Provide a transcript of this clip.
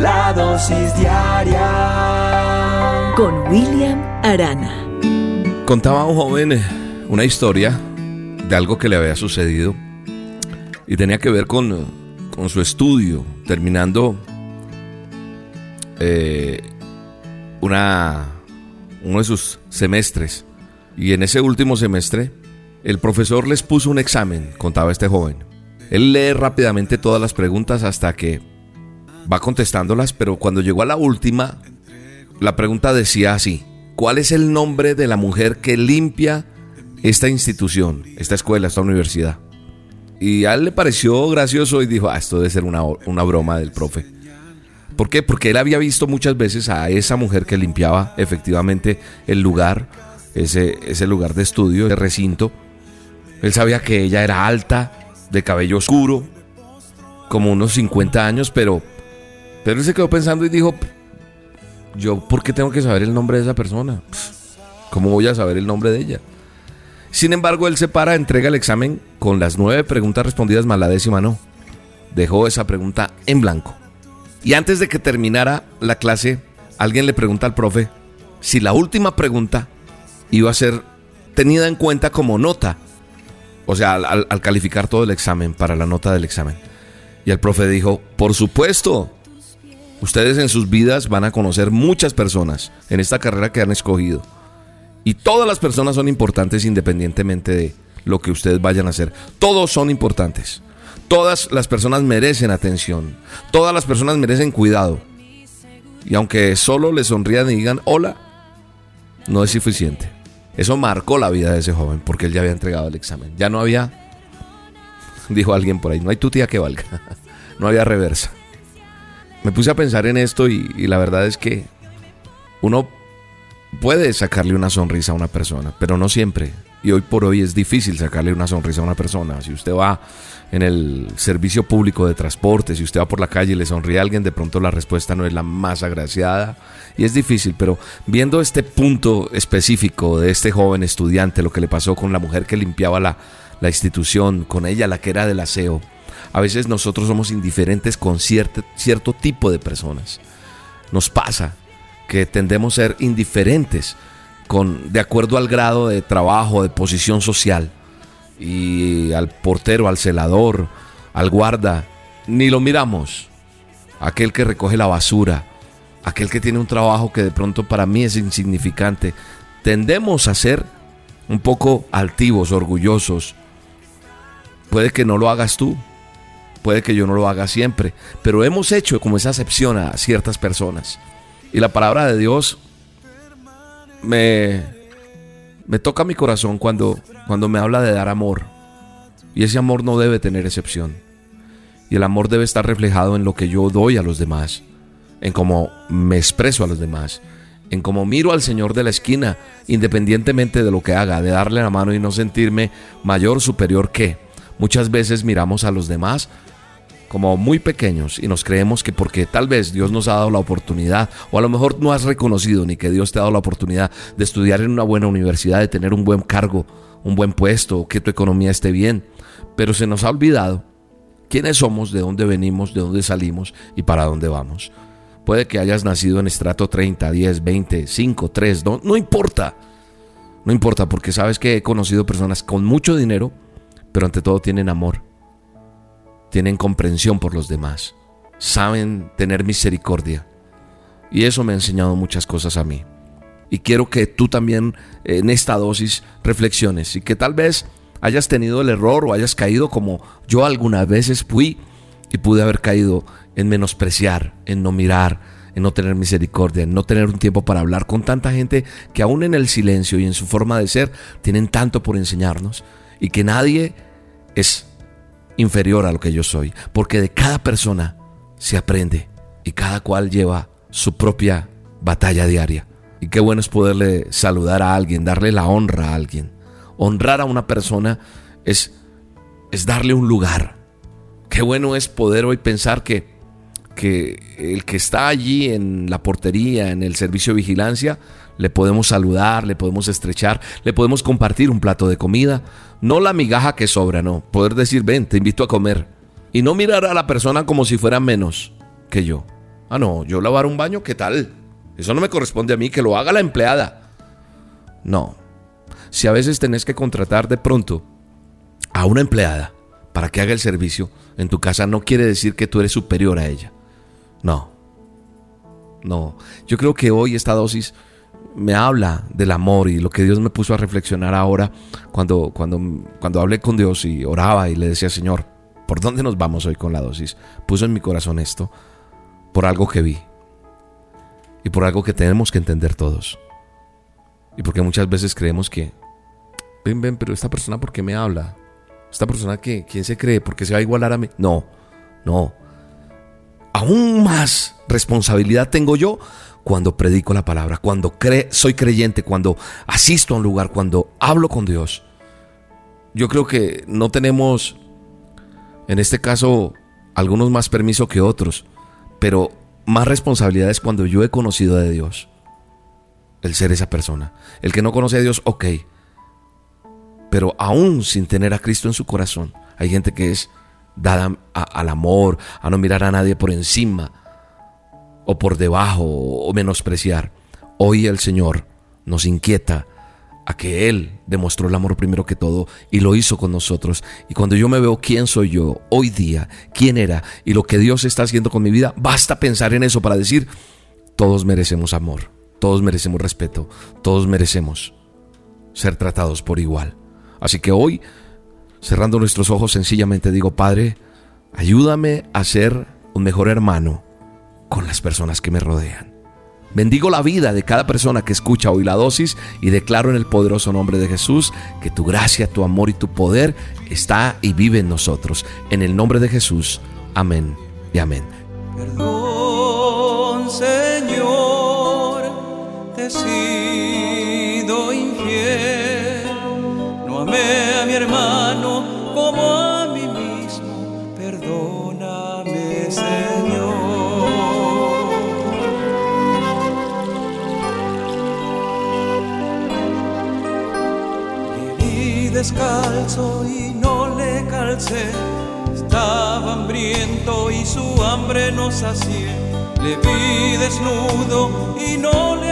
La dosis diaria con William Arana. Contaba un joven eh, una historia de algo que le había sucedido y tenía que ver con, con su estudio, terminando eh, una, uno de sus semestres. Y en ese último semestre, el profesor les puso un examen, contaba este joven. Él lee rápidamente todas las preguntas hasta que va contestándolas, pero cuando llegó a la última, la pregunta decía así, ¿cuál es el nombre de la mujer que limpia esta institución, esta escuela, esta universidad? Y a él le pareció gracioso y dijo, ah, esto debe ser una, una broma del profe. ¿Por qué? Porque él había visto muchas veces a esa mujer que limpiaba efectivamente el lugar, ese, ese lugar de estudio, de recinto. Él sabía que ella era alta, de cabello oscuro, como unos 50 años, pero pero él se quedó pensando y dijo, yo, ¿por qué tengo que saber el nombre de esa persona? ¿Cómo voy a saber el nombre de ella? Sin embargo, él se para, entrega el examen con las nueve preguntas respondidas más la décima no. Dejó esa pregunta en blanco. Y antes de que terminara la clase, alguien le pregunta al profe si la última pregunta iba a ser tenida en cuenta como nota. O sea, al, al calificar todo el examen, para la nota del examen. Y el profe dijo, por supuesto, Ustedes en sus vidas van a conocer muchas personas en esta carrera que han escogido. Y todas las personas son importantes independientemente de lo que ustedes vayan a hacer. Todos son importantes. Todas las personas merecen atención. Todas las personas merecen cuidado. Y aunque solo les sonrían y digan hola, no es suficiente. Eso marcó la vida de ese joven porque él ya había entregado el examen. Ya no había, dijo alguien por ahí, no hay tu tía que valga. No había reversa me puse a pensar en esto y, la verdad es que uno puede sacarle una sonrisa a una persona, pero no siempre. Y hoy por hoy es difícil sacarle una sonrisa a una persona. Si usted va en el servicio público de transporte, si usted va por la calle y le sonríe a alguien, de pronto la respuesta no es la más agraciada. Y es difícil, pero viendo este punto específico de este joven estudiante, lo que le pasó con la mujer que limpiaba la, la institución, con ella la que era del aseo, a veces nosotros somos indiferentes con cierto, cierto tipo de personas. Nos pasa que tendemos a ser indiferentes con, de acuerdo al grado de trabajo, de posición social. Y al portero, al celador, al guarda, ni lo miramos. Aquel que recoge la basura, aquel que tiene un trabajo que de pronto para mí es insignificante. Tendemos a ser un poco altivos, orgullosos. Puede que no lo hagas tú, Puede que yo no lo haga siempre, pero hemos hecho como esa acepción a ciertas personas. Y la palabra de Dios me, me toca mi corazón cuando, cuando me habla de dar amor. Y ese amor no debe tener excepción. Y el amor debe estar reflejado en lo que yo doy a los demás, en cómo me expreso a los demás, en cómo miro al Señor de la esquina, independientemente de lo que haga, de darle la mano y no sentirme mayor, superior que. Muchas veces miramos a los demás como muy pequeños y nos creemos que porque tal vez Dios nos ha dado la oportunidad o a lo mejor no has reconocido ni que Dios te ha dado la oportunidad de estudiar en una buena universidad, de tener un buen cargo, un buen puesto, que tu economía esté bien, pero se nos ha olvidado quiénes somos, de dónde venimos, de dónde salimos y para dónde vamos. Puede que hayas nacido en estrato 30, 10, 20, 5, 3, no, no importa. No importa porque sabes que he conocido personas con mucho dinero, pero ante todo tienen amor tienen comprensión por los demás, saben tener misericordia. Y eso me ha enseñado muchas cosas a mí. Y quiero que tú también en esta dosis reflexiones y que tal vez hayas tenido el error o hayas caído como yo algunas veces fui y pude haber caído en menospreciar, en no mirar, en no tener misericordia, en no tener un tiempo para hablar con tanta gente que aún en el silencio y en su forma de ser tienen tanto por enseñarnos y que nadie es inferior a lo que yo soy, porque de cada persona se aprende y cada cual lleva su propia batalla diaria. Y qué bueno es poderle saludar a alguien, darle la honra a alguien. Honrar a una persona es, es darle un lugar. Qué bueno es poder hoy pensar que, que el que está allí en la portería, en el servicio de vigilancia, le podemos saludar, le podemos estrechar, le podemos compartir un plato de comida. No la migaja que sobra, no. Poder decir, ven, te invito a comer. Y no mirar a la persona como si fuera menos que yo. Ah, no, yo lavar un baño, ¿qué tal? Eso no me corresponde a mí, que lo haga la empleada. No. Si a veces tenés que contratar de pronto a una empleada para que haga el servicio en tu casa, no quiere decir que tú eres superior a ella. No. No. Yo creo que hoy esta dosis me habla del amor y lo que Dios me puso a reflexionar ahora cuando, cuando, cuando hablé con Dios y oraba y le decía, Señor, ¿por dónde nos vamos hoy con la dosis? Puso en mi corazón esto por algo que vi y por algo que tenemos que entender todos. Y porque muchas veces creemos que, ven, ven, pero esta persona, ¿por qué me habla? Esta persona, que ¿quién se cree? ¿Por qué se va a igualar a mí? No, no. Aún más responsabilidad tengo yo cuando predico la palabra, cuando soy creyente, cuando asisto a un lugar, cuando hablo con Dios. Yo creo que no tenemos, en este caso, algunos más permiso que otros, pero más responsabilidades cuando yo he conocido a Dios. El ser esa persona. El que no conoce a Dios, ok. Pero aún sin tener a Cristo en su corazón, hay gente que es dada al amor, a no mirar a nadie por encima o por debajo o menospreciar. Hoy el Señor nos inquieta a que Él demostró el amor primero que todo y lo hizo con nosotros. Y cuando yo me veo quién soy yo hoy día, quién era y lo que Dios está haciendo con mi vida, basta pensar en eso para decir, todos merecemos amor, todos merecemos respeto, todos merecemos ser tratados por igual. Así que hoy, cerrando nuestros ojos, sencillamente digo, Padre, ayúdame a ser un mejor hermano con las personas que me rodean. Bendigo la vida de cada persona que escucha hoy la dosis y declaro en el poderoso nombre de Jesús que tu gracia, tu amor y tu poder está y vive en nosotros. En el nombre de Jesús. Amén y amén. Perdón, Señor, A mi hermano como a mí mismo. Perdóname, Señor. descalzo y no le calcé. Estaba hambriento y su hambre no sacié. Le vi desnudo y no le